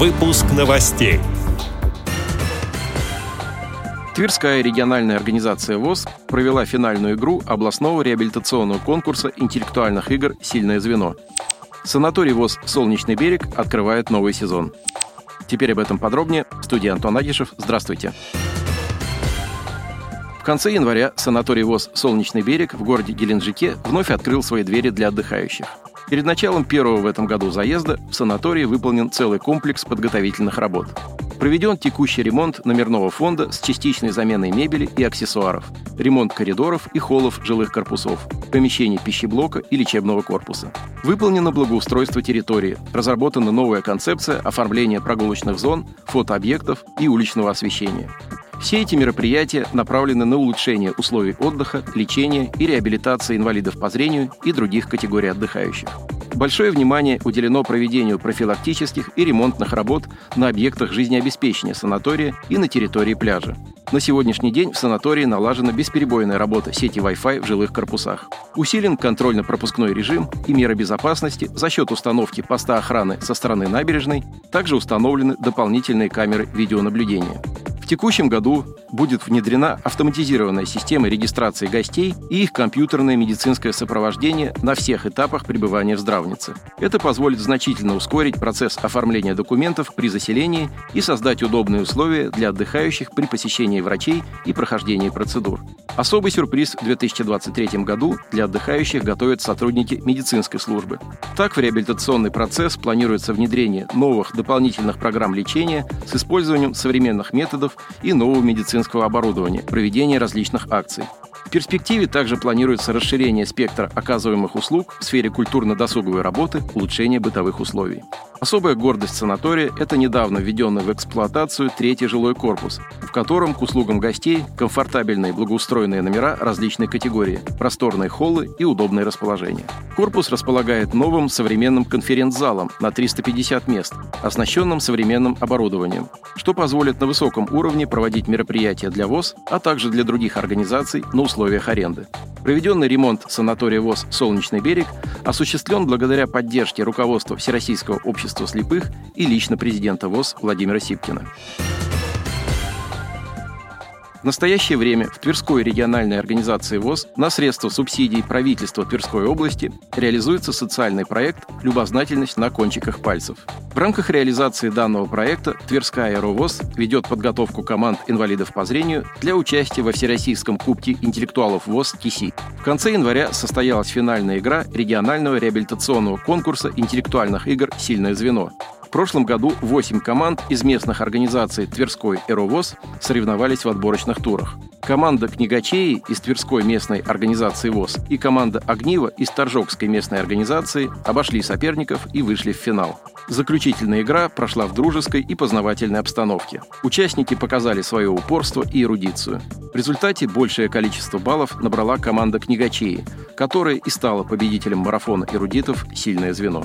Выпуск новостей. Тверская региональная организация ВОЗ провела финальную игру областного реабилитационного конкурса интеллектуальных игр «Сильное звено». Санаторий ВОЗ «Солнечный берег» открывает новый сезон. Теперь об этом подробнее. В студии Антон Агишев. Здравствуйте. В конце января санаторий ВОЗ «Солнечный берег» в городе Геленджике вновь открыл свои двери для отдыхающих. Перед началом первого в этом году заезда в санатории выполнен целый комплекс подготовительных работ. Проведен текущий ремонт номерного фонда с частичной заменой мебели и аксессуаров, ремонт коридоров и холлов жилых корпусов, помещений пищеблока и лечебного корпуса. Выполнено благоустройство территории, разработана новая концепция оформления прогулочных зон, фотообъектов и уличного освещения. Все эти мероприятия направлены на улучшение условий отдыха, лечения и реабилитации инвалидов по зрению и других категорий отдыхающих. Большое внимание уделено проведению профилактических и ремонтных работ на объектах жизнеобеспечения санатория и на территории пляжа. На сегодняшний день в санатории налажена бесперебойная работа сети Wi-Fi в жилых корпусах. Усилен контрольно-пропускной режим и меры безопасности за счет установки поста охраны со стороны набережной, также установлены дополнительные камеры видеонаблюдения текущем году будет внедрена автоматизированная система регистрации гостей и их компьютерное медицинское сопровождение на всех этапах пребывания в здравнице. Это позволит значительно ускорить процесс оформления документов при заселении и создать удобные условия для отдыхающих при посещении врачей и прохождении процедур. Особый сюрприз в 2023 году для отдыхающих готовят сотрудники медицинской службы. Так, в реабилитационный процесс планируется внедрение новых дополнительных программ лечения с использованием современных методов и нового медицинского оборудования, проведение различных акций. В перспективе также планируется расширение спектра оказываемых услуг в сфере культурно-досуговой работы, улучшение бытовых условий. Особая гордость санатория – это недавно введенный в эксплуатацию третий жилой корпус, в котором к услугам гостей комфортабельные благоустроенные номера различной категории, просторные холлы и удобное расположение. Корпус располагает новым современным конференц-залом на 350 мест, оснащенным современным оборудованием, что позволит на высоком уровне проводить мероприятия для ВОЗ, а также для других организаций на условиях аренды. Проведенный ремонт санатория ВОЗ «Солнечный берег» осуществлен благодаря поддержке руководства Всероссийского общества слепых и лично президента ВОЗ Владимира Сипкина. В настоящее время в Тверской региональной организации ВОЗ на средства субсидий правительства Тверской области реализуется социальный проект «Любознательность на кончиках пальцев». В рамках реализации данного проекта Тверская аэровоз ведет подготовку команд инвалидов по зрению для участия во Всероссийском кубке интеллектуалов ВОЗ КИСИ. В конце января состоялась финальная игра регионального реабилитационного конкурса интеллектуальных игр «Сильное звено». В прошлом году 8 команд из местных организаций Тверской «Эровоз» соревновались в отборочных турах. Команда «Книгачеи» из Тверской местной организации ВОЗ и команда «Огнива» из Торжокской местной организации обошли соперников и вышли в финал. Заключительная игра прошла в дружеской и познавательной обстановке. Участники показали свое упорство и эрудицию. В результате большее количество баллов набрала команда «Книгачеи», которая и стала победителем марафона эрудитов «Сильное звено».